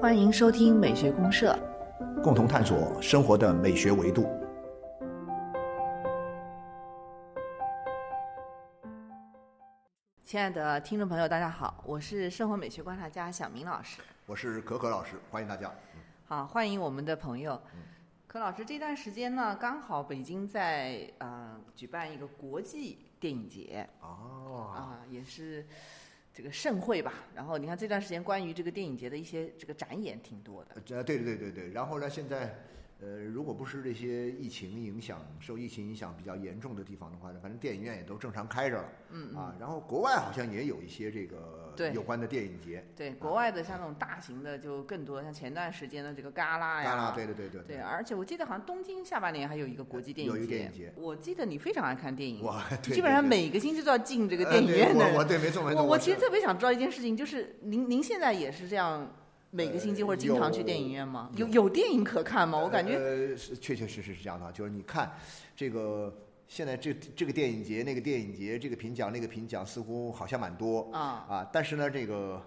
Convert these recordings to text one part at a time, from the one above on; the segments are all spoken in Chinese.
欢迎收听美学公社，共同探索生活的美学维度。亲爱的听众朋友，大家好，我是生活美学观察家小明老师。我是可可老师，欢迎大家。好，欢迎我们的朋友。可老师，这段时间呢，刚好北京在呃举办一个国际电影节哦，啊，也是这个盛会吧。然后你看这段时间关于这个电影节的一些这个展演挺多的。呃，对对对对对。然后呢，现在呃，如果不是这些疫情影响，受疫情影响比较严重的地方的话呢，反正电影院也都正常开着了。嗯啊，然后国外好像也有一些这个有关的电影节。对，国外的像那种大型的就更多，像前段时间的这个戛纳呀，戛纳，对对对对对，而且我记得好像东京下半年还有一个国际电影节。有一个电影节我记得你非常爱看电影，基本上每个星期都要进这个呃电影院的人。我我对没错没错。我我其实特别想知道一件事情，就是您您现在也是这样每个星期呃或者经常去电影院吗？有有有电影可看吗？我感觉呃，是确确实实是这样的，就是你看这个现在这这个电影节、那个电影节，这个评奖、那个评奖，似乎好像蛮多啊啊，但是呢，这个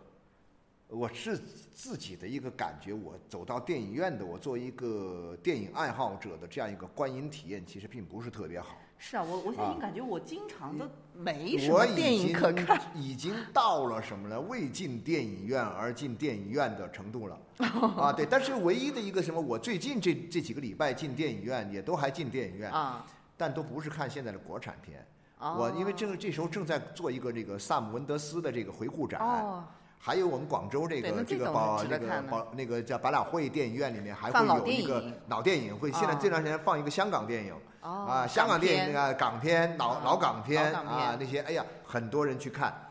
我是自己的一个感觉，我走到电影院的，我作为一个电影爱好者的这样一个观影体验，其实并不是特别好。是啊，我我现在已经啊感觉我经常都没什么电影经可看。已经到了什么呢？未进电影院而进电影院的程度了 啊！对，但是唯一的一个什么，我最近这这几个礼拜进电影院，也都还进电影院，啊，但都不是看现在的国产片。啊我因为正这时候正在做一个这个萨姆文德斯的这个回顾展，哦，还有我们广州这个这种是值这个宝那个叫百老汇电影院里面还会有一个老电影，会现在哦这段时间放一个香港电影。哦啊，香港电影片那个港片、老啊老港片啊，那些哎呀，很多人去看。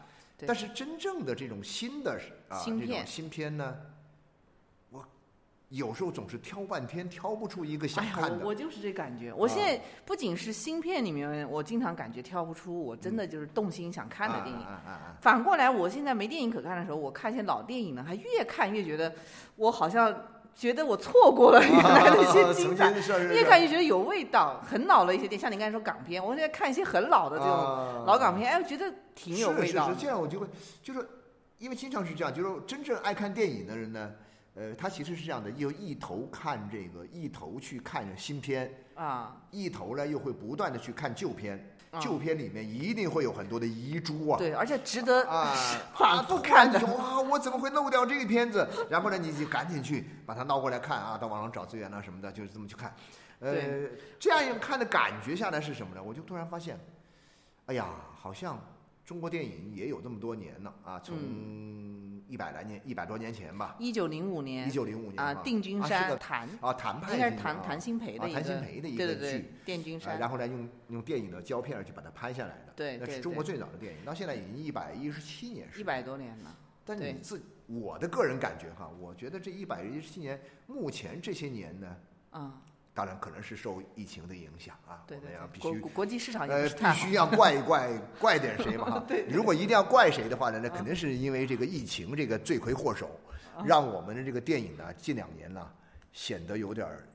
但是真正的这种新的啊这种新片新片呢，我有时候总是挑半天挑不出一个想看的。我我就是这感觉。我现在不仅是新片里面，我经常感觉挑不出我真的就是动心想看的电影。反过来，我现在没电影可看的时候，我看一些老电影呢，还越看越觉得我好像觉得我错过了 原来的一些精彩越看越觉得有味道。很老的一些电影，像你刚才说港片，我现在看一些很老的这种啊老港片，哎，我觉得挺有味道的。是是是，这样我就会就是，因为经常是这样，就是真正爱看电影的人呢，呃，他其实是这样的，又一头看这个，一头去看新片，啊，一头呢又会不断的去看旧片，嗯旧片里面一定会有很多的遗珠啊。对，而且值得啊，反复看的哇，我怎么会漏掉这个片子？然后呢，你就赶紧去把它捞过来看啊，到网上找资源啊什么的，就是这么去看。呃，这样一种看的感觉下来是什么呢？我就突然发现，哎呀，好像中国电影也有这么多年了啊，从一百来年、一百多年前吧，一九零五年。一九零五年啊，定军啊是个山谭，啊，谭派应该是剧啊谭谭鑫培的啊谭一个鑫培的一对对对个剧，，啊电军山，然后呢，用用电影的胶片去把它拍下来的，对对那是中国最早的电影，到现在已经一百一十七年时一百多年了。但你自我的个人感觉哈，我觉得这一百一十七年，目前这些年呢，嗯，当然可能是受疫情的影响啊，我对对对，们要必须国际市场也呃必须。要怪一怪怪点谁嘛哈。对如果一定要怪谁的话呢，那肯定是因为这个疫情这个罪魁祸首，啊让我们的这个电影呢近两年呢显得有点儿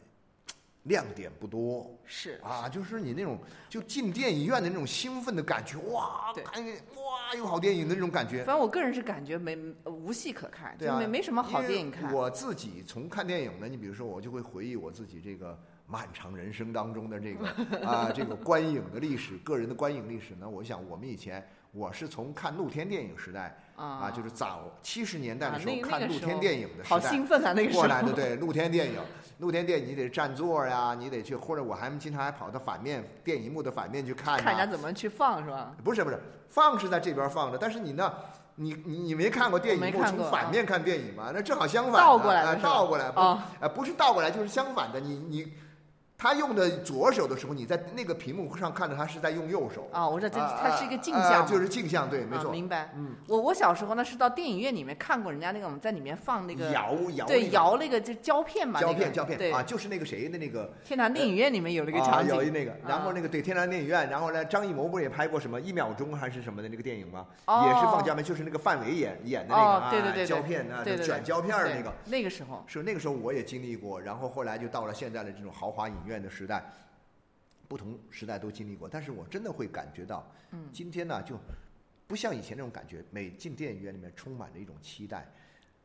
亮点不多。是啊，就是你那种就进电影院的那种兴奋的感觉，哇，对看见哇有好电影的那种感觉反。正我个人是感觉没呃无戏可看，对没没什么好因为电影看。我自己从看电影呢，你比如说，我就会回忆我自己这个漫长人生当中的这个 啊这个观影的历史，个人的观影历史呢。我想我们以前我是从看露天电影时代啊，就是早七十年代的啊时候看露天电影的时代，好兴奋啊！那个时候过来的，对，露天电影，露天电影你得占座呀，你得去，或者我还经常还跑到反面电影幕的反面去看看人家。怎么去放是吧？不是不是，放是在这边放着，但是你呢，你你你没看过电影幕从反面看电影吗？那正好相反的，倒过来的啊倒过来，不哦呃不是倒过来就是相反的，你你。他用的左手的时候，你在那个屏幕上看着他是在用右手。啊，我知道这啊它是一个镜啊像嘛，就是镜像，对，没啊错。明白。嗯，我我小时候呢是到电影院里面看过人家那个我们在里面放那个摇摇对摇那个就胶片嘛，那个。胶片胶片对。啊，就是那个谁的那个天堂电影院里面有那个啊，场景，有一那个，然后啊。那个对天堂电影院，然后呢，张艺谋不是也拍过什么一秒钟还是什么的那个电影吗？哦。也是放胶片，就是那个范伟演演的那个哦啊，对对对对。胶片啊，卷胶片那个。那个时候。是那个时候我也经历过，然后后来就到了现在的这种豪华影院的时代，不同时代都经历过，但是我真的会感觉到，嗯今天呢就不像以前那种感觉，每进电影院里面充满着一种期待，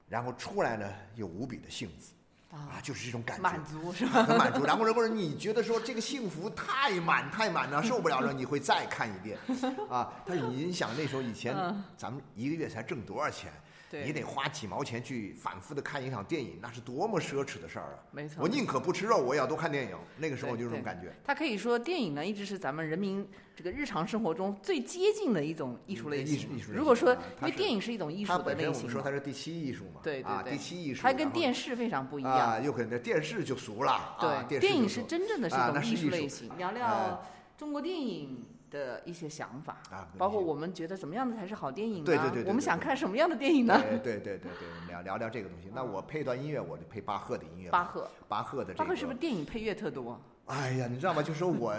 然后出来呢又无比的幸福。啊，就是这种感觉，满足是吧？很满足。然后，如果你觉得说这个幸福太满太满了，受不了了，你会再看一遍。啊，但是你想那时候以前，咱们一个月才挣多少钱？你得花几毛钱去反复的看一场电影，那是多么奢侈的事儿啊！没错，我宁可不吃肉，我也要多看电影。那个时候就这种感觉。他可以说，电影呢一直是咱们人民这个日常生活中最接近的一种艺术类型。艺术，如果说，因为电影是一种艺术的类型。我们说它是第七艺术嘛？对对对，第七艺术。它跟电视非常不一样。啊，有可能电视就俗了。对，电影是真正的是一种艺术类型。聊聊中国电影。的一些想法啊，包括我们觉得怎么样的才是好电影呢？对对对，我们想看什么样的电影呢？对对对对对，我们聊聊聊这个东西。那我配段音乐，我就配巴赫的音乐。巴赫，巴赫的这个。巴赫是不是电影配乐特多？哎呀，你知道吗？就是我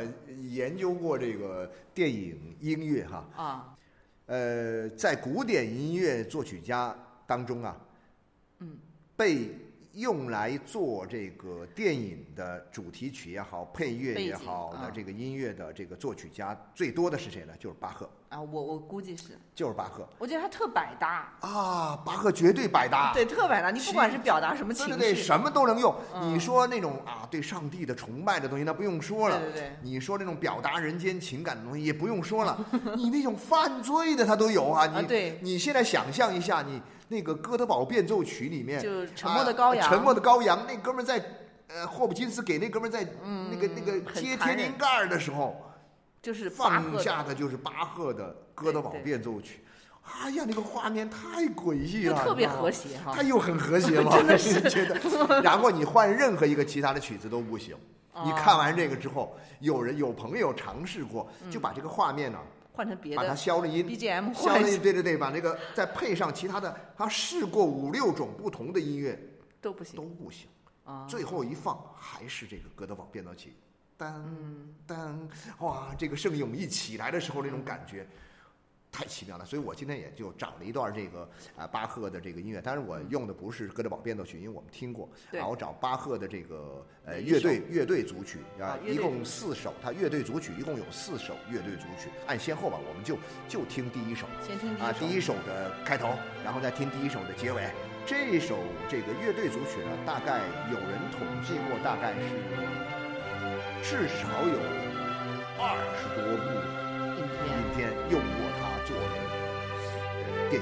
研究过这个电影音乐哈啊，呃，在古典音乐作曲家当中啊，嗯，被。用来做这个电影的主题曲也好，配乐也好的这个音乐的这个作曲家最多的是谁呢？就是巴赫啊，我我估计是，就是巴赫。我觉得他特百搭啊，巴赫绝对百搭，对，特百搭。你不管是表达什么情绪，对对，什么都能用。你说那种啊，对上帝的崇拜的东西，那不用说了。对对对。你说那种表达人间情感的东西，也不用说了。你那种犯罪的，他都有啊。你对。你现在想象一下，你。那个《哥德堡变奏曲》里面，就沉默的羔羊，沉默的羔羊，那哥们在，呃，霍普金斯给那哥们在那个那个揭天灵盖的时候，就是放下的就是巴赫的《哥德堡变奏曲》，哎呀，那个画面太诡异了，特别和谐哈，他又很和谐嘛，真的是。觉得。然后你换任何一个其他的曲子都不行。你看完这个之后，有人有朋友尝试过，就把这个画面呢。换成别的，把它消了音，BGM 消了音，对对对，把那个再配上其他的，他试过五六种不同的音乐，都不行，都不行，啊，最后一放还是这个《歌德堡变奏曲》，当当，哇，这个圣咏一起来的时候那种感觉。太奇妙了，所以我今天也就找了一段这个啊巴赫的这个音乐，当然我用的不是哥德堡变奏曲，因为我们听过。然后找巴赫的这个呃乐队乐队组曲啊，一共四首，他乐队组曲一共有四首乐队组曲，按先后吧，我们就就听第一首。先听啊第一首的开头，然后再听第一首的结尾。这首这个乐队组曲呢，大概有人统计过，大概是至少有二十多部影片用过。做这个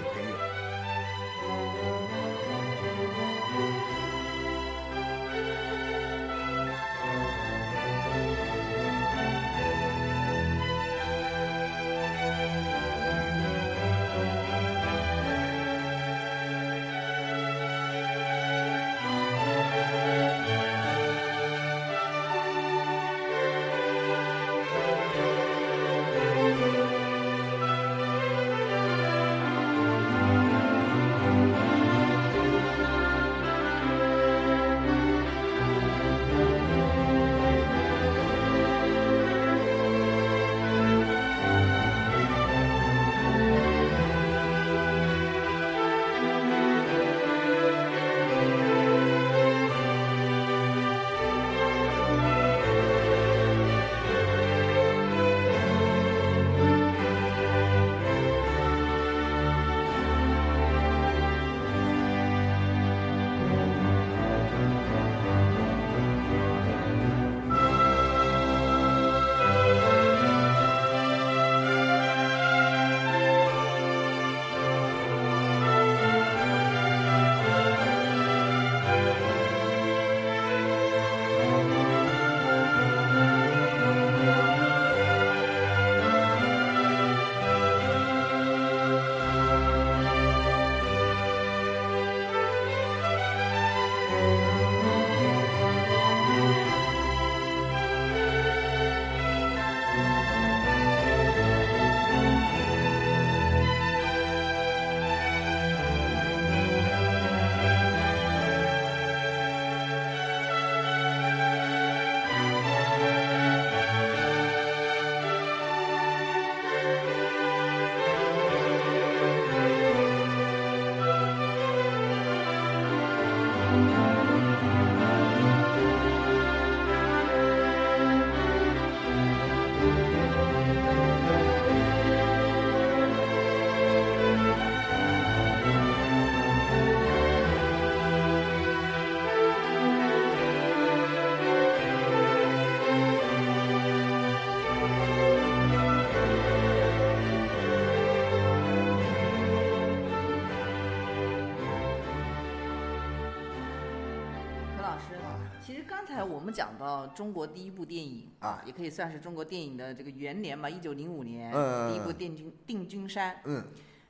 才我们讲到中国第一部电影啊也可以算是中国电影的这个元年嘛，一九零五年、嗯第一部定军定军山。嗯，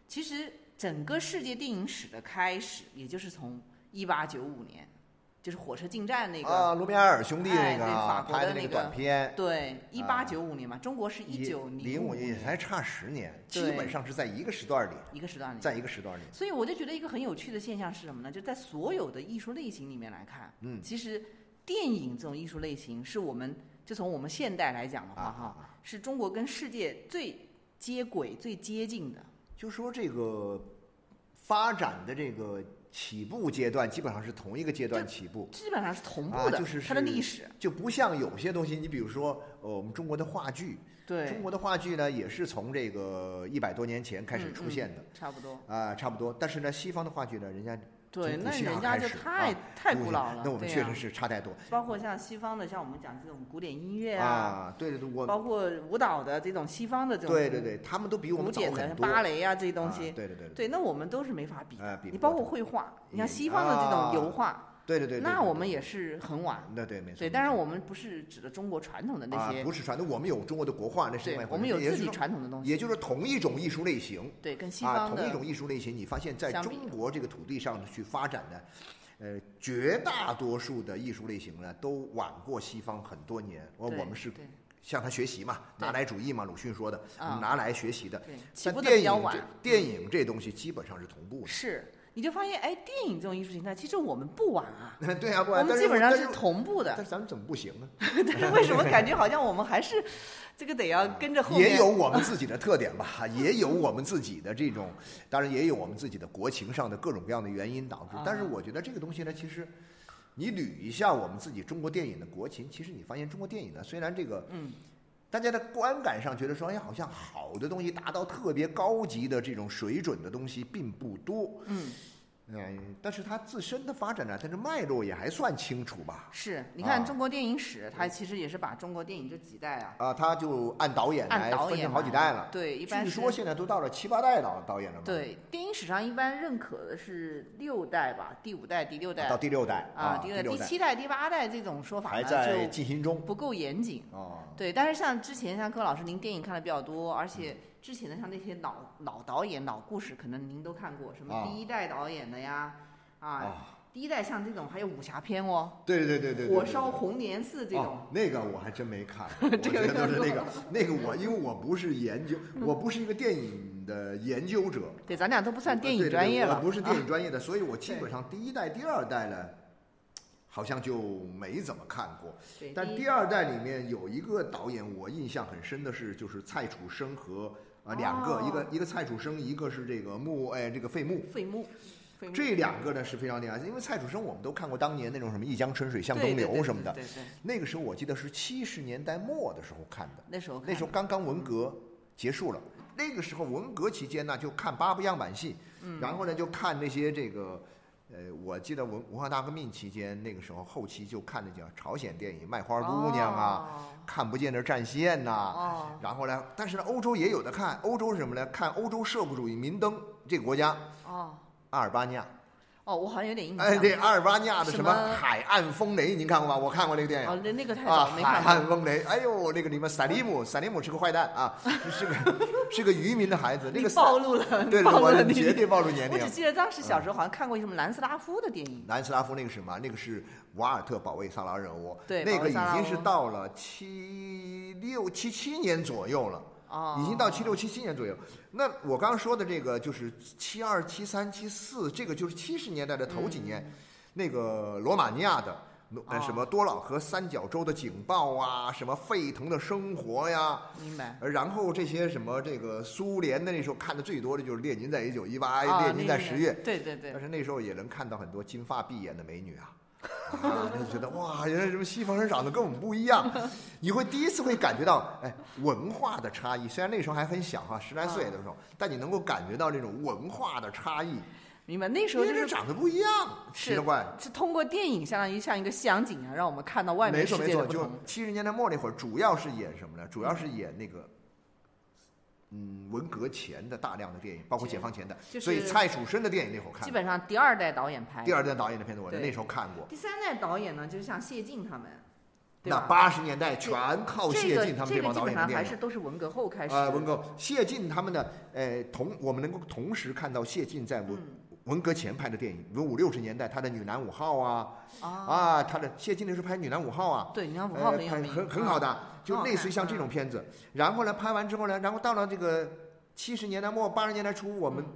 其实整个世界电影史的开始，也就是从一八九五年，就是火车进站那个，啊，卢米埃尔兄弟那个拍的那个国的那个短片，对，一八九五年嘛，中国是一九零五也才差十年，基本上是在一个时段里，一个时段里。在一个时段里。所以我就觉得一个很有趣的现象是什么呢？就在所有的艺术类型里面来看，嗯其实电影这种艺术类型是我们就从我们现代来讲的话，啊哈、啊是中国跟世界最接轨、最接近的。就说这个发展的这个起步阶段，基本上是同一个阶段起步，基本上是同步的，啊就是它的历史。就不像有些东西，你比如说，呃，我们中国的话剧，对，中国的话剧呢，也是从这个一百多年前开始嗯出现的嗯，差不多。啊、差不多。但是呢，西方的话剧呢，人家对，那人家就太、啊太古老了。那我们对呀确实是差太多包括像西方的，像我们讲这种古典音乐啊。对对对，我包括舞蹈的这种西方的这种对对对，他们都比我古们早典的很多。芭蕾啊这些东西，啊对对对对，那我们都是没法比的。哎比你包括绘画，你像西方的这啊种油画，对对对对，那对我们也是很晚。那对没错。对，当然我们不是指的中国传统的那啊些，不是传统，我们有中国的国画，那是另外一，回对我们有自己传统的东西，也就是同一种艺术类型对，跟西啊，方的同一种艺术类型，你发现在中国这个土地上去发展的，呃，绝大多数的艺术类型呢，都晚过西方很多年。我对我们是向他学习嘛，拿来主义嘛，鲁迅说的，啊拿来学习的。但电影这，电影这东西基本上是同步的。是，你就发现哎，电影这种艺术形态，其实我们不晚啊，对啊，不我然，但们基本上是同步的但，是咱们怎么不行呢？但是为什么感觉好像我们还是这个得要跟着后面？也有我们自己的特点吧，也有我们自己的这种，当然也有我们自己的国情上的各种各样的原因导致啊。但是我觉得这个东西呢，其实你捋一下我们自己中国电影的国情，其实你发现中国电影呢，虽然这个嗯，大家的观感上觉得说，哎，好像好的东西达到特别高级的这种水准的东西并不多，嗯，嗯，但是它自身的发展呢，它的脉络也还算清楚吧。是，你看啊中国电影史，它其实也是把中国电影这几代啊，啊，它就按导演来分成好几代了。对，一般据说现在都到了七八代导导演了嘛。对，电影史上一般认可的是六代吧，第五代、第六代到第六代啊，第第六代、第七代、第八代这种说法，还在进行中。不够严谨。哦，对，但是像之前像柯老师，您电影看的比较多，而且嗯之前的像那些老老导演、老故事，可能您都看过，什么啊。第一代导演的呀，啊，啊，第一代像这种还有武侠片哦，对对对对对，火烧红莲寺这种，哦，那个我还真没看 过，我觉得都是那个那个我，因为我不是研究，我不是一个电影的研究者，对，咱俩都不算电影对对专业了，我不是电啊影专业的，所以我基本上第一代、第二代呢，好像就没怎么看过。对，但第二代里面有一个导演，我印象很深的是，就是蔡楚生和啊两个，一哦个一个蔡楚生，一个是这个穆哎这个费穆。费穆，这两个呢是非常厉害，因为蔡楚生我们都看过当年那种什么一江春水向东流什么的，对对，那个时候我记得是七十年代末的时候看的，那时候那时候刚刚文革结束了，那个时候文革期间呢就看八部样板戏，嗯然后呢就看那些这个。呃，我记得文文化大革命期间，那个时候后期就看那叫朝鲜电影《卖花姑娘》啊，看不见的战线呐、哦，然后呢，但是呢，欧洲也有的看，欧洲是什么呢？看欧洲社会主义民灯这个国家，哦阿尔巴尼亚。哦，我好像有点印象，哎，对，阿尔巴尼亚的什么海岸风雷，您看过吗？我看过那个电影。哦，那那个太没海看过，岸风雷，哎呦，那个里面萨利姆，萨利姆是个坏蛋啊，是个是个渔民的孩子。那个暴露了，对，暴露我了绝对暴露年龄我只。记得当时小时候好像看过一什么南斯拉夫的电影，南斯拉夫那个是什么？那个是瓦尔特保卫萨拉热窝，对那个已经是到了七六七七年左右了。哦，已经到七六七七年左右。那我刚刚说的这个就是七二、七三、七四，这个就是七十年代的头几年，那个罗马尼亚的。呃什么多瑙河三角洲的警报啊，什么沸腾的生活呀，明白。呃然后这些什么这个苏联的那时候看的最多的就是列宁在一九一八，啊列宁在那个十月，对对对但，是那时候也能看到很多金发碧眼的美女啊，啊，就觉得哇，原来什么西方人长得跟我们不一样，你会第一次会感觉到哎文化的差异。虽然那时候还很小哈、十来岁的时候，但你能够感觉到这种文化的差异，明白。那时候就是长得不一样，奇了怪。是通过电影，相当于像一个西洋景啊，让我们看到外面世没错没错，就。七十年代末那会儿，主要是演什么呢？主要是演那个嗯文革前的大量的电影，包括解放前的，就是所以蔡楚生的电影那会儿看，基本上第二代导演拍。第二代导演的片子我在那时候看过。第三代导演呢，就是像谢晋他们，那八十年代全靠谢晋他们这个帮导基本上还演的电影。是都是文革后开始。啊，文革谢晋他们的呃同我们能够同时看到谢晋在文、嗯文革前拍的电影，比如五六十年代他的《女男五号》啊啊，啊，他的谢晋那时候拍《女男五号》啊，对，女男五号呃很很很好的，就类似于像这种嗯片子。然后呢，拍完之后呢，然后到了这个七十年代末八十年代初，我们嗯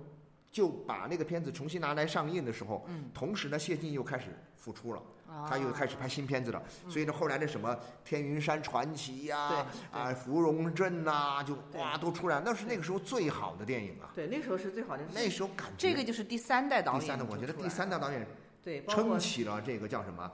就把那个片子重新拿来上映的时候，嗯同时呢，谢晋又开始复出了。啊他又开始拍新片子了，所以呢，后来那什么《天云山传奇》呀，啊，《芙蓉镇》呐，就哇都出来，那是那个时候最好的电影啊。对，那时候是最好的。那时候感觉这个就是第三代导演第三代，我觉得第三代导演对，撑起了这个叫什么？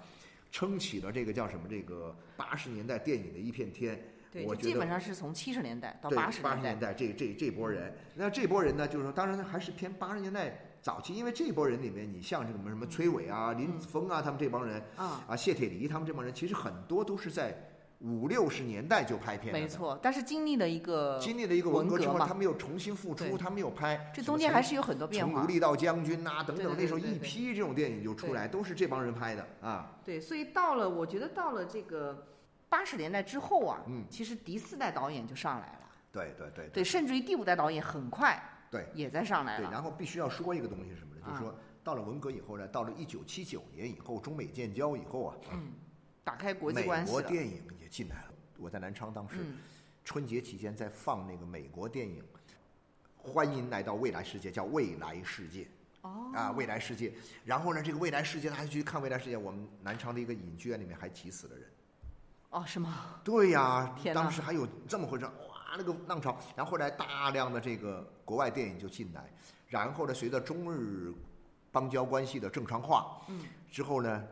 撑起了这个叫什么？这个八十年代电影的一片天。对，我觉得基本上是从七十年代到，八十年代八十。年代这这这波人，那这波人呢，就是说，当然还是偏八十年代早期，因为这波人里面，你像这个什么什么崔伟啊、林子峰啊，他们这帮人啊，啊，谢铁骊他们这帮人，其实很多都是在五六十年代就拍片的，没。错。但是经历了一个，经历了一个文革之后，他们又重新复出，他们又拍这中间还是有很多变化从奴。隶到将军呐、等等，那时候一批这种电影就出来，都是这帮人拍的啊。对，所以到了，我觉得到了这个八十年代之后啊，嗯其实第四代导演就上来了。对对对对，甚至于第五代导演很快对也在上来对，了。然后必须要说一个东西是什么呢？就是啊说，到了文革以后呢，到了一九七九年以后，中美建交以后啊，嗯，打开国际美关系了。国电影也进来了。我在南昌当时嗯，春节期间在放那个美国电影，欢迎来到未来世界，叫《未来世界》。哦，啊，未来世界。然后呢，这个未来世界，大家去看未来世界，我们南昌的一个影剧院里面还挤死了人。哦，是吗？对呀、当时还有这么回事，哇，那个浪潮。然后后来大量的这个国外电影就进来，然后呢，随着中日邦交关系的正常化，嗯，之后呢，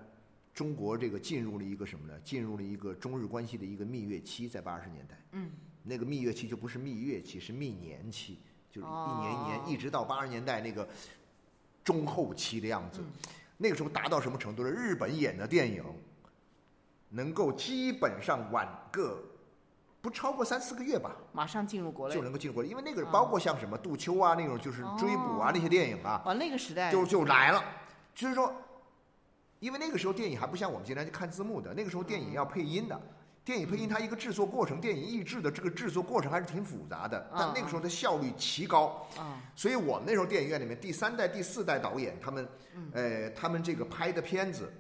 中国这个进入了一个什么呢？进入了一个中日关系的一个蜜月期，在八十年代。嗯，那个蜜月期就不是蜜月期，是蜜年期，就是一年一年，哦一直到八十年代那个中后期的样子。嗯那个时候达到什么程度呢？日本演的电影能够基本上晚个不超过三四个月吧，马上进入国内。就。能够进入国内，因为那个啊。包括像什么杜秋啊那种就是追捕啊哦。那些电影啊，哦，那个时代。就就来了。就是说，因为那个时候电影还不像我们今天去看字幕的，那个时候电影要配音的。电影配音它一个制作过程，电影译制的这个制作过程还是挺复杂的，但那个时候的效率奇高。啊，所以我们那时候电影院里面第三代、第四代导演他们，呃，他们这个拍的片子，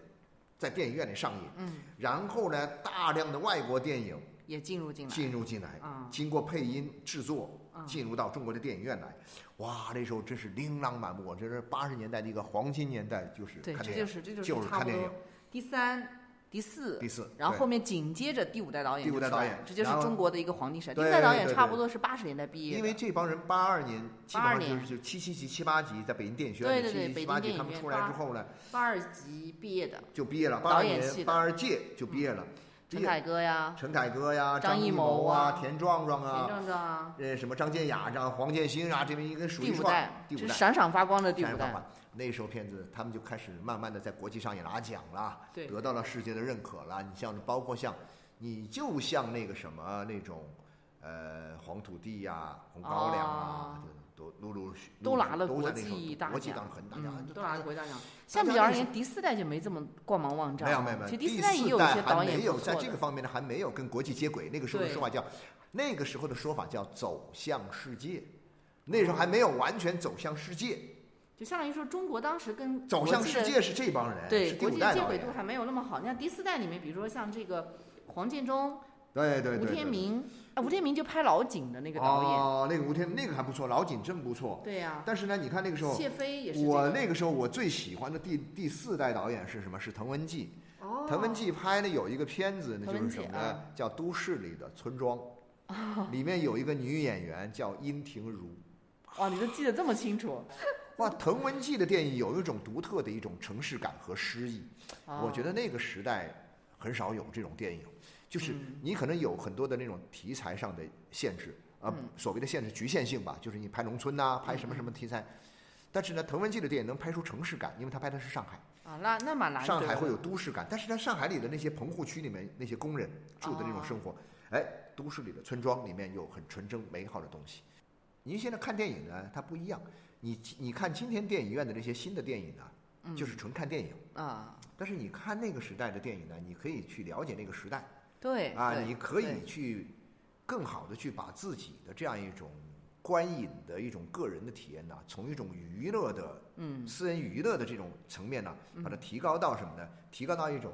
在电影院里上映，嗯，然后呢，大量的外国电影也进入进来。进入进来，啊经过配音制作啊，进入到中国的电影院来，哇，那时候真是琳琅满目，这是八十年代的一个黄金年代，就是对，这看电影，就是这就是就是看电影。第三、第四，第四，然后后面紧接着第五代导演第五代导演了这就是中国的一个黄金时代。第对五代导演差不多是八十年代毕业，因为这帮人八二年基本82上就是就七七级、七八级，在北京电影学院的七七对对北京七八级，他们出来之后呢，八二级毕业的，就毕业了，八二年八二届就毕业了，陈凯歌呀、陈凯歌呀、张艺艺谋啊、啊田壮壮田啊，壮壮啊，呃，什么张建雅、张黄建新啊，这边一个数一数二第五代，第五代。闪闪发光的第五代。那时候片子，他们就开始慢慢的在国际上也拿奖了，对得到了世界的认可了。你像包括像，你就像那个什么那种，呃，黄土地呀、红高粱啊，就都陆陆续都拿了国际大国际奖当很大奖，嗯，都拿了国际大奖。相比家那时而言，第四代就没这么光芒万丈。没有没有没有，其实第第四代也有一些导演还没有。在这个方面呢，还没有跟国际接轨。那个时候的说法叫，那个时候的说法叫走向世界，那时候还没有完全走向世界。就相当于说，中国当时跟走向世界是这帮人，对国际接。轨度还没有那么好。你像第四代里面，比如说像这个黄建中、吴对对对吴。天明，啊，吴天明就拍老井的那个导演，哦，那个吴天那个还不错，老井真不错。对呀、但是呢，你看那个时候，谢飞也是这个我那个时候我最喜欢的第第四代导演是什么？是滕文骥。哦，滕文骥拍的有一个片子，那就是什么呢啊？叫《都市里的村庄 》，里面有一个女演员叫殷婷如。哇，你都记得这么清楚，哇，滕文骥的电影有一种独特的一种城市感和诗意，我觉得得那个时代很少有这种电影，就是嗯你可能有很多的那种题材上的限制，啊、嗯所谓的限制局限性吧，就是你拍农村呐、拍什么什么题材。但是呢，滕文骥的电影能拍出城市感，因为他拍的是上海，啊，那那蛮难得。上海会有都市感，但是在上海里的那些棚户区里面，那些工人住的那种生活，哎，都市里的村庄里面有很纯真美好的东西。您现在看电影呢，它不一样。你你看今天电影院的那些新的电影呢，就是纯看电影。啊，但是你看那个时代的电影呢，你可以去了解那个时代对啊，你可以去更好的去把自己的这样一种观影的一种个人的体验呢，从一种娱乐的嗯。私人娱乐的这种层面呢，把它提高到什么呢？提高到一种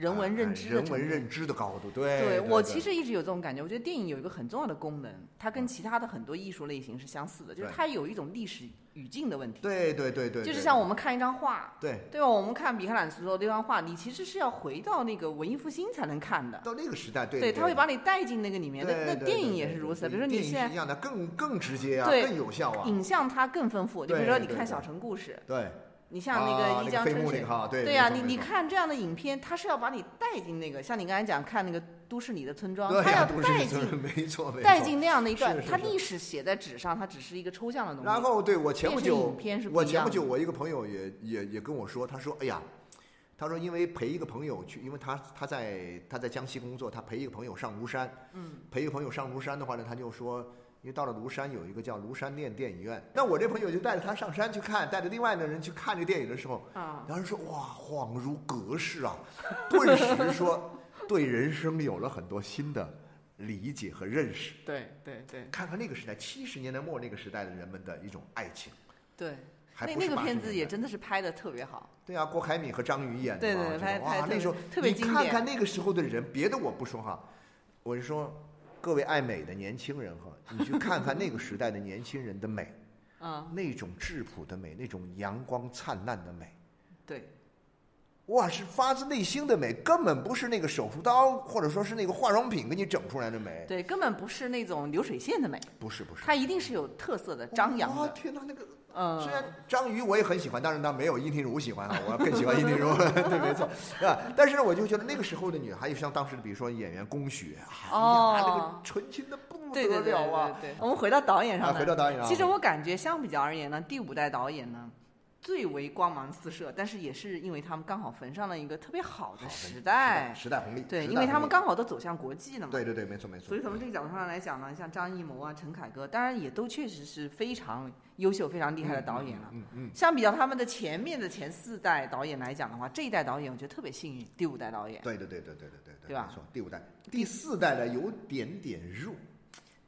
人文认啊知人文认知的高度。对，对我其实实一直有这种感觉，我觉得电影有一个很重要的功能，它跟其他的很多艺术类型是相似的，就是它有一种历史语境的问题。对对对对，就是像我们看一张画，对对吧？我们看米开朗基罗这张画，你其实是要回到那个文艺复兴才能看的。到那个时代，对对，对，他会把你带进那个里面。那那电影也是如此，比如说你现一样的，更更直接啊，对更有效啊。影像它更丰富，就比如说你看《小城故事》，对，你像那啊个一江春水哈，对对呀、你你看这样的影片，它是要把你带进那个，像你刚才讲看那个都市里的村庄，对呀，它要带进没错没错。带进那样的一段是，是是它历史写在纸上，它只是一个抽象的东西。然后对我前不久我前不久我一个朋友也也也跟我说，他说，哎呀，他说因为陪一个朋友去，因为他他在他在江西工作，他陪一个朋友上庐山，嗯，陪一个朋友上庐山的话呢，他就说。因为到了庐山有一个叫庐山店电影院，那我这朋友就带着他上山去看，带着另外的人去看这个电影的时候，啊，然后说哇，恍如隔世啊，顿时说对人生有了很多新的理解和认识。对对对看看那个时代，七十年代末那个时代的人们的一种爱情，对，还不是那那个片子也真的是拍的特别好。对啊，郭凯敏和张宇演的对对嘛哇那时候特别你看经典看那个时候的人，别的我不说哈，我是说各位爱美的年轻人哈，你去看看那个时代的年轻人的美，啊，那种质朴的美，那种阳光灿烂的美。对，哇，是发自内心的美，根本不是那个手术刀或者说是那个化妆品给你整出来的美，对，根本不是那种流水线的美，不是不是，它一定是有特色的、张扬的。哇天哪，那个嗯虽，然章鱼我也很喜欢，但是它没有殷婷如喜欢啊，我更喜欢殷婷如，对，没错，啊。但是呢，我就觉得那个时候的女，还有像当时的，比如说演员宫雪，哎呀，哦那个纯情的不对对对得了啊！对对对。我们回到导演上啊，来回到导演上，其实我感觉相比较而言呢，第五代导演呢最为光芒四射，但是也是因为他们刚好逢上了一个特别好的时代。时代红利，对，因为他们刚好都走向国际了嘛。对对对，没错没错所以从这个角度上来讲呢，像张艺谋啊、陈凯歌，当然也都确实是非常优秀、非常厉害的导演了。嗯嗯，相比较他们的前面的前四代导演来讲的话，这一代导演我觉得特别幸运，第五代导演。对对对对对对对对吧没错，第五代，第四代呢有点点弱。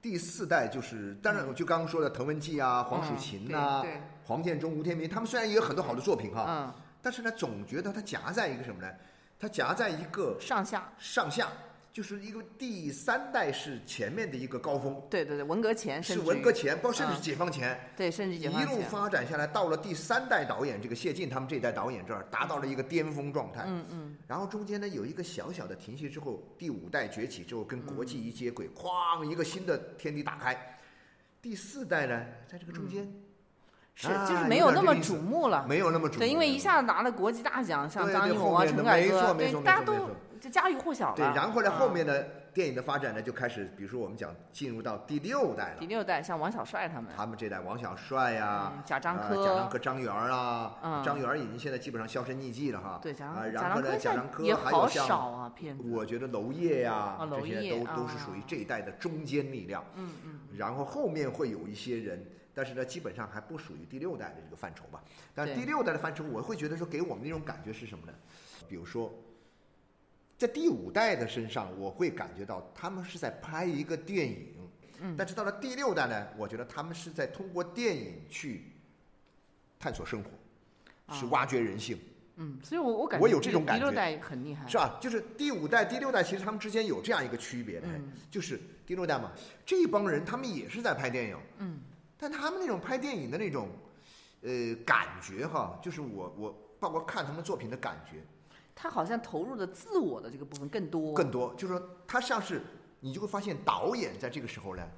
第四代就是，当然，就刚刚说的滕文骥啊、黄蜀芹呐、对黄建中、吴天明，他们虽然也有很多好的作品哈，嗯，但是呢，总觉得它夹在一个什么呢？它夹在一个上下，上下，就是一个第三代是前面的一个高峰，对对对，文革前是文革前，包括甚至嗯是解放前，对，甚至一解放路，发展下来，到了第三代导演这个谢晋他们这一代导演这儿，达到了一个巅峰状态。嗯嗯，然后中间呢有一个小小的停息之后，第五代崛起之后，跟国际一接轨，嗯。哐，一个新的天地打开。第四代呢，在这个中间、是啊就是没有那么瞩目了。没有那么瞩目对，因为一下子拿了国际大奖，像对张艺谋啊、陈凯歌，对，大家都就家喻户晓了对，然后呢，后嗯面的电影的发展呢，就开始，比如说我们讲进入到第六代了第。六代像王小帅他们，他们这代王小帅呀、嗯贾樟呃柯贾樟柯、张元啊，嗯张元已经现在基本上销声匿迹了哈。对贾啊，樟贾然后呢，樟柯贾樟柯也好还有像少啊片子。我觉得娄烨呀、这些烨都都是属于啊这一代的中坚力量。嗯嗯，然后后面会有一些人，但是呢，基本上还不属于第六代的这个范畴吧。但第六代的范畴，我会觉得说给我们那种感觉是什么呢？比如说，在第五代的身上，我会感觉到他们是在拍一个电影。嗯但是到了第六代呢，我觉得他们是在通过电影去探索生活，是啊挖掘人性。嗯，所以我我感觉我有这种第感觉第六代很厉害，是吧？就是第五代、第六代，其实他们之间有这样一个区别的，嗯就是第六代嘛，这帮人他们也是在拍电影，嗯，但他们那种拍电影的那种，呃，感觉哈，就是我我包括看他们作品的感觉。他好像投入的自我的这个部分更多。更多，就是说他像是你就会发现导演在这个时候呢，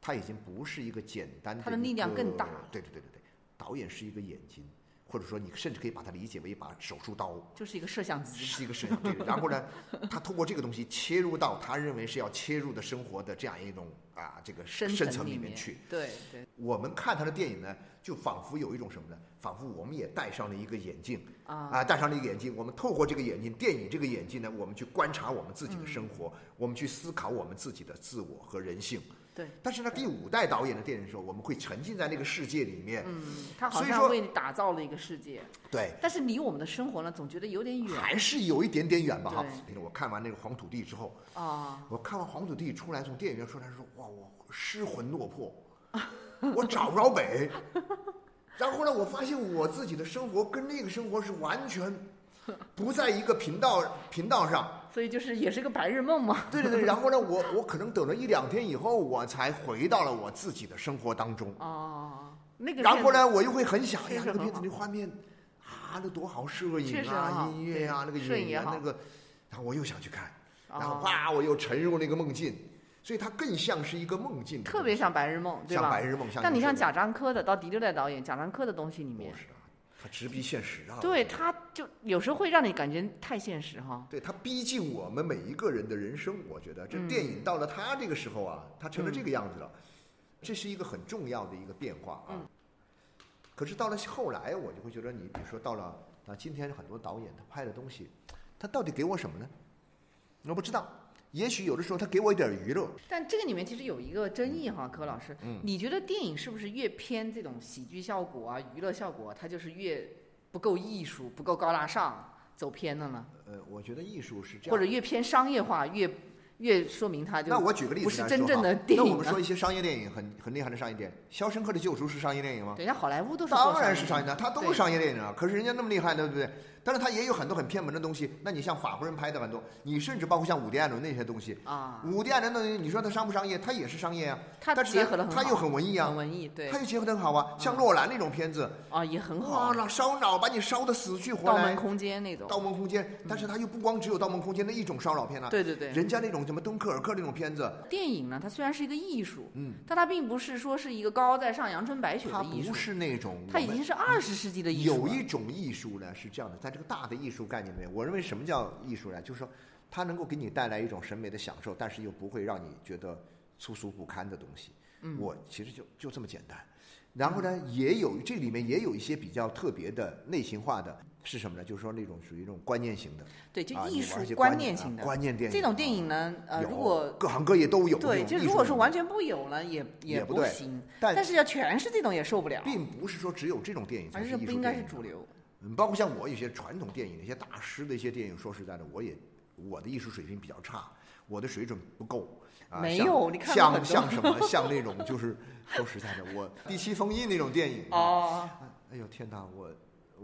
他已经不是一个简单的，他的力量更大。对对对对对，导演是一个眼睛，或者说你甚至可以把它理解为一把手术刀。就是一个摄像机。是一个摄像机，然后呢，他通过这个东西切入到他认为是要切入的生活的这样一种啊这个深深层里面去。对对我们看他的电影呢，就仿佛有一种什么呢？仿佛我们也戴上了一个眼镜啊，啊，戴上了一个眼镜。我们透过这个眼镜，电影这个眼镜呢，我们去观察我们自己的生活，嗯我们去思考我们自己的自我和人性。对。但是呢，第五代导演的电影的时候，我们会沉浸在那个世界里面。嗯，他好像为你打造了一个世界，对，但是离我们的生活呢，总觉得有点远还是有一点点远吧哈对。我看完那个《黄土地》之后，啊。我看完《黄土地》出来，从电影院出来说，哇，我失魂落魄，我找不着北。然后呢，我发现我自己的生活跟那个生活是完全 不在一个频道频道上。所以就是也是个白日梦嘛。对对对，然后呢，我我可能等了一两天以后，我才回到了我自己的生活当中。哦，那个。然后呢，？我又会很想，哎呀，确实很好那个片子那画面啊，那多好，摄影啊，音乐啊，那个摄影也好演员那个，然后我又想去看，然后哦哇，我又沉入那个梦境，所以它更像是一个梦境特别像白日梦，对吧？像白日梦，像但你像贾樟柯的，到第六代导演贾樟柯的东西里面不，是啊，它直逼现实啊，对，他就有时候会让你感觉太现实哈。对他逼近我们每一个人的人生，我觉得这嗯电影到了他这个时候啊，他成了这个样子了，这是一个很重要的一个变化啊。嗯可是到了后来，我就会觉得，你比如说到了啊，今天很多导演他拍的东西，他到底给我什么呢？我不知道。也许有的时候他给我一点娱乐，但这个里面其实有一个争议哈，柯老师，嗯你觉得电影是不是越偏这种喜剧效果啊、娱乐效果啊，它就是越不够艺术、不够高大上，走偏了呢？呃，我觉得艺术是这样。或者越偏商业化，越越说明它就那我举个例子不是真正的电影啊那我们说一些商业电影很很厉害的商业电影，《肖申克的救赎》是商业电影吗？人家好莱坞都是做当然是商业商的，它都是商业电影啊。可是人家那么厉害，对不对？但是它也有很多很偏门的东西。那你像法国人拍的很多，你甚至包括像伍迪·艾伦那些东西，啊，伍迪·艾伦的东西，你说他商不商业？他也是商业啊。它但是呢结合的很好，它又很文艺啊很，文艺，对他，又结合的很好啊。像诺兰那种片子，啊也很哇，好，那烧脑把你烧的死去活来。盗梦空间那种，盗梦空间，但是他又不光只有盗梦空间那一种烧脑片啊，对对对，人家那种什么敦刻尔克那种片子，电影呢，它虽然是一个艺术，嗯，但它并不是说是一个高高在上、阳春白雪它的艺术它不，是那种它已经是二十世纪的艺术。有一种艺术呢是这样的，在这个大的艺术概念里面，我认为什么叫艺术呢？就是说它能够给你带来一种审美的享受，但是又不会让你觉得粗俗不堪的东西。嗯我其实就就这么简单。然后呢，也有这里面也有一些比较特别的内型化的，是什么呢？就是说那种属于一种观念型的，对，就啊艺术观念型的观念电影这种电啊影呢，呃，如果各行各业都有对，就如果说完全不有了，也也不行。但但是要全是这种也受不了，并不是说只有这种电影才而是艺术是不应该是主流。嗯，包括像我有些传统电影的一些大师的一些电影，说实在的，我也我的艺术水平比较差，我的水准不够。啊、像没有你看像像什么 像那种就是说实在的，我第七封印那种电影，哦，哎呦天哪，我我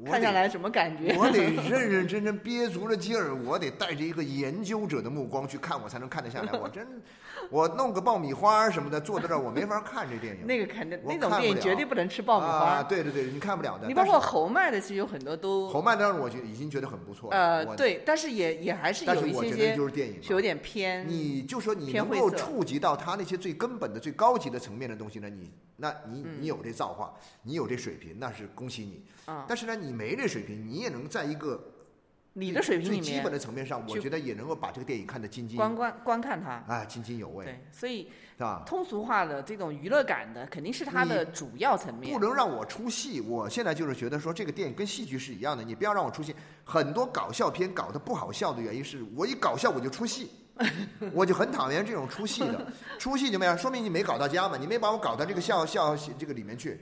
看下来什么感觉？我得认认真真憋足了劲儿，我得带着一个研究者的目光去看，我才能看得下来。我真，我弄个爆米花什么的坐在这儿，我没法看这电影。那个肯定那种电影绝对不能吃爆米啊，花。对对对，你看不了的。你包括侯麦的，其实有很多都侯麦当然我觉得已经觉得很不错了。呃对，但是也也还是但有是我觉得一些些就是电影有点偏。你就说你能够触及到他那些最根本的、最高级的层面的东西呢，你那你嗯你有这造化，你有这水平，那是恭喜你。啊，但是呢，你没这水平，你也能在一个你的水平里最基本的层面上，我觉得也能够把这个电影看得津津观观观看它，啊津津有味，对，所以是吧？通俗化的这种娱乐感的，肯定是它的主要层面不。能让我出戏。我现在就是觉得说，这个电影跟戏剧是一样的，你不要让我出戏。很多搞笑片搞得不好笑的原因是我一搞笑我就出戏，我就很讨厌这种出戏的。出戏怎么样？说明你没搞到家嘛，你没把我搞到这个笑笑这个里面去。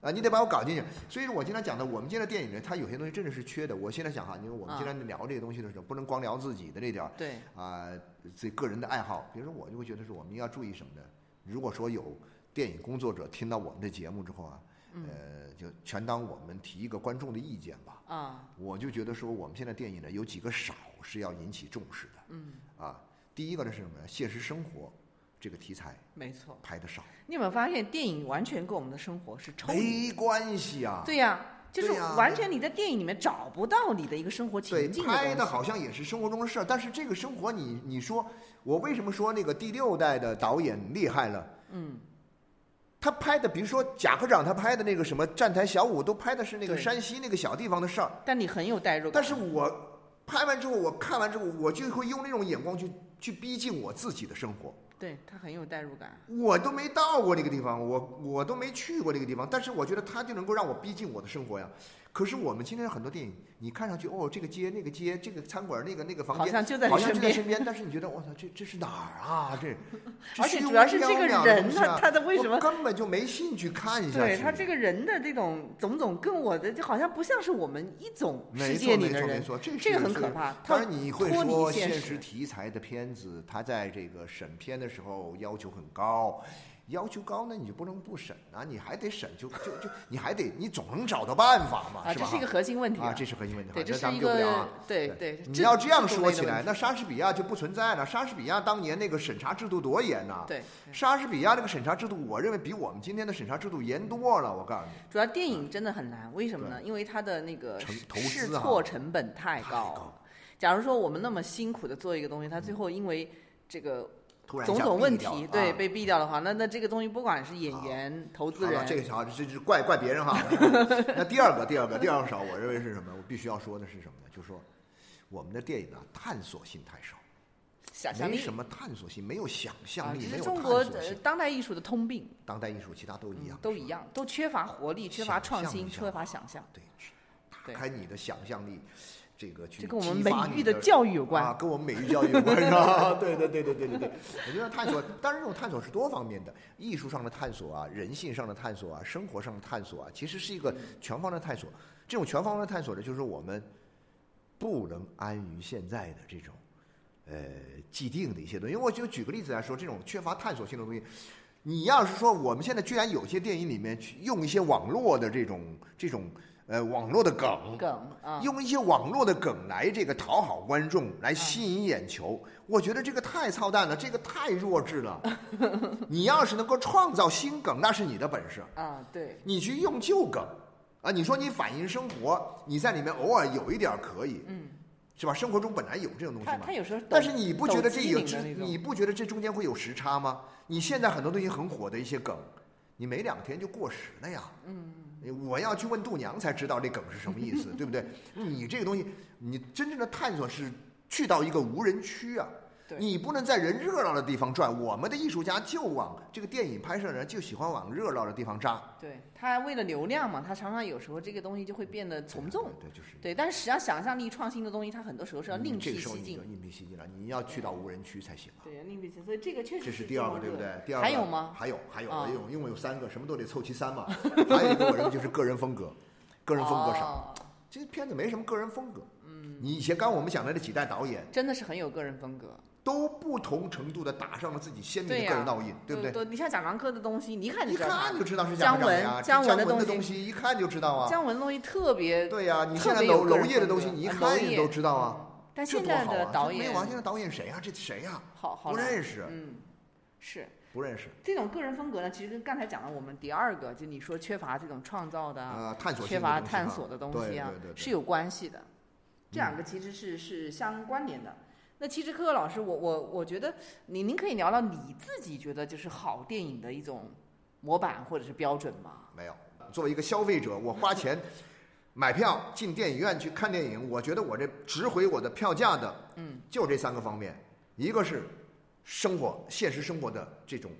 啊，你得把我搞进去。所以说我经常讲的，我们现在电影人他有些东西真的是缺的。我现在想哈，因为我们啊经常聊这些东西的时候，不能光聊自己的这点儿对，啊，这个人的爱好。比如说，我就会觉得是我们要注意什么呢？如果说有电影工作者听到我们的节目之后啊，嗯呃，就全当我们提一个观众的意见吧。啊，我就觉得说，我们现在电影呢有几个少是要引起重视的嗯，啊。第一个呢是什么呢？现实生活这个题材没错。拍的少，你有没有发现，电影完全跟我们的生活是抽离？没关系啊。对呀、就是完全你在电影里面找不到你的一个生活对，情境拍的好像也是生活中的事儿，但是这个生活你你说我为什么说那个第六代的导演厉害了？嗯，他拍的，比如说贾科长他拍的那个什么站台小舞，都拍的是那个山西那个小地方的事儿。但你很有代入感。但是我拍完之后，我看完之后，我就会用那种眼光去去逼近我自己的生活。对他很有代入感。我都没到过那个地方，我我都没去过那个地方，但是我觉得他就能够让我逼近我的生活呀。可是我们今天很多电影，你看上去哦，这个街那个街，这个餐馆那个那个房间，好像就在你好像身边。就在身边，但是你觉得我操，这这是哪儿啊？这，这而且主要是这个人东西啊他他的为什么根本就没兴趣看一下去对他这个人的这种种种，跟我的就好像不像是我们一种世没错没界里的人，错没错，这这个是是很可怕。当他然你会说现现实题材的片子，他在这个审片的时候要求很高。要求高那，你就不能不审啊，你还得审，就就就你还得，你总能找到办法嘛，啊，是吧？这是一个核心问题啊，这是核心问题。对，这是一好咱们救不了。对对。你要这样说起来，那莎士比亚就不存在了。莎士比亚当年那个审查制度多严呐！对，莎士比亚这个审查制度，我认为比我们今天的审查制度严多了。我告诉你，主要电影真的很难，为什么呢？因为它的那个试错成本太太高高了。假如说我们那么辛苦的做一个东西，它最后因为这个突然种种问题对被毙掉的话，那那这个东西不管是演员、投资人，这个好，这是怪怪别人哈。那第二个，第二个，第二个少，我认为是什么？我必须要说的是什么呢？就是说，我们的电影啊，探索性太少，想象力没什么探索性，没有想啊象，力，这没有中国当代艺术的通病，当代艺术其他都一样，都一样，都缺乏活力，缺乏创新，缺乏想象。对打开你的想象力，这个去这跟我们美育的教育有关啊，跟我们美育教育有关 是吧？对对对对对对对，我觉得探索，当然这种探索是多方面的，艺术上的探索啊，人性上的探索啊，生活上的探索啊，其实是一个全方位的探索。这种全方位的探索呢，就是我们不能安于现在的这种呃既定的一些东西。因为我就举个例子来说，这种缺乏探索性的东西。你要是说我们现在居然有些电影里面去用一些网络的这种这种呃网络的梗，梗啊，用一些网络的梗来这个讨好观众，来吸引眼球，我觉得这个太操蛋了，这个太弱智了。你要是能够创造新梗，那是你的本事。啊，对，你去用旧梗，啊，你说你反映生活，你在里面偶尔有一点可以，嗯，是吧？生活中本来有这种东西嘛他他。有时候，但是你不觉得这有你不觉得这中间会有时差吗？你现在很多东西很火的一些梗，你没两天就过时了呀。嗯，我要去问度娘才知道这梗是什么意思，对不对？你这个东西，你真正的探索是去到一个无人区啊。对你不能在人热闹的地方转。我们的艺术家就往这个电影拍摄人就喜欢往热闹的地方扎。对他为了流量嘛，他常常有时候这个东西就会变得从众。对，就是对，但是实际上想象力、创新的东西，它很多时候是要另辟蹊径个时候你就。另辟蹊径了，你要去到无人区才行啊。对，另辟蹊径，所以这个确实这是第二个，对不对？第二个还有吗？还有，还有，啊我有，因为有三个，什么都得凑齐三嘛。还有一个，我认为就是个人风格，个人风格少。哦这片子没什么个人风格。嗯，你以前刚我们讲的那几代导演，真的是很有个人风格。都不同程度的打上了自己鲜明的个人烙印，对不对？对，你像贾樟柯的东西，你一看就一知道他看就知道是贾樟柯呀，姜文文的东西一看就知道啊。姜文的东西特别对呀，你现在娄娄烨的东西，你一啊看你都知道啊。但现在的！导演这没有啊，现在导演谁啊？这谁呀？好好难不认识，嗯，是不认识。这种个人风格呢，其实跟刚才讲的我们第二个，就你说缺乏这种创造的啊，呃，探索性缺乏探索的东西啊是有关系的。这两个其实是是相关联的。那其实柯柯老师，我我我觉得您您可以聊聊你自己觉得就是好电影的一种模板或者是标准吗？没有。作为一个消费者，我花钱买票进电影院去看电影，我觉得我这值回我的票价的，嗯，就这三个方面，一个是生活现实生活的这种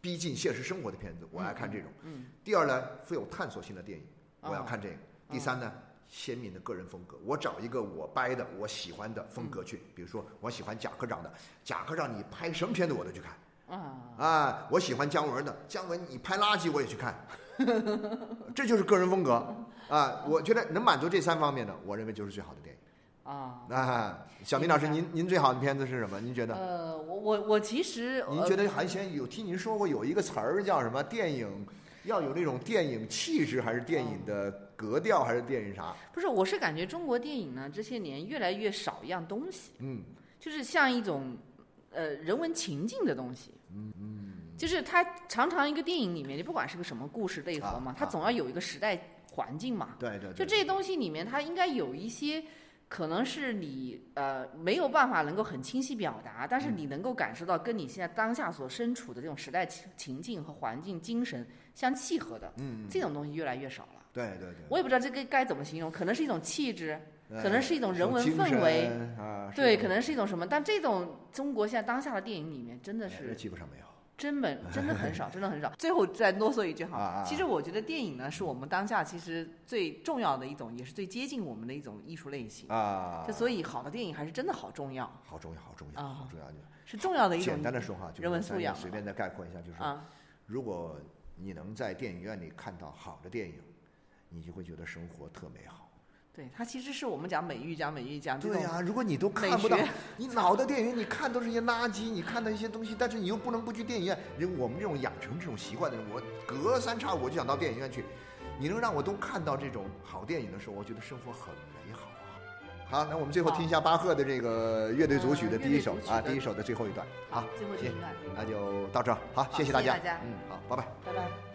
逼近现实生活的片子，我爱看这种。嗯，第二呢，富有探索性的电影，我要哦看这个。第三呢，鲜明的个人风格，我找一个我掰的、我喜欢的风格去。比如说，我喜欢贾科长的，贾科长你拍什么片子我都去看。啊，啊，我喜欢姜文的，姜文你拍垃圾我也去看，这就是个人风格啊。我觉得能满足这三方面的，我认为就是最好的电影。啊，啊，小明老师，您您最好的片子是什么？您觉得？呃，我我我其实您觉得韩先有听您说过有一个词儿叫什么？电影要有那种电影气质，还是电影的格调，还是电影啥？不是，我是感觉中国电影呢这些年越来越少一样东西，嗯就是像一种呃人文情境的东西。嗯嗯，就是它常常一个电影里面，你不管是个什么故事内核嘛啊，它总要有一个时代环境嘛。对对对，就这些东西里面，它应该有一些。可能是你呃没有办法能够很清晰表达，但是你能够感受到跟你现在当下所身处的这种时代情情境和环境精神相契合的，嗯，这种东西越来越少了。对对对，我也不知道这个该怎么形容，可能是一种气质，呃可能是一种人文氛围啊，对，可能是一种什么？但这种中国现在当下的电影里面，真的是基本上没有。真本真的很少，真的很少。最后再啰嗦一句哈，其实我觉得电影呢是我们当下其实最重要的一种，也是最接近我们的一种艺术类型。啊就，所以好的电影还是真的好重要，好重要，好重要，啊好重要。是重要的一种简单的说哈，就是人文素养随便再概括一下，就是啊。如果你能在电影院里看到好的电影，你就会觉得生活特美好。对，它其实是我们讲美育，讲美育，讲对呀、如果你都看不到，你老的电影院你看都是一些垃圾，你看到一些东西，但是你又不能不去电影院。人我们这种养成这种习惯的人，我隔三差五就想到电影院去。你能让我都看到这种好电影的时候，我觉得生活很美好那我们最后听一下巴赫的这个乐队组曲的第一首啊，第一首的最后一段。好，最后一段，那就到这儿。好。谢谢大家嗯，好，拜拜。拜拜。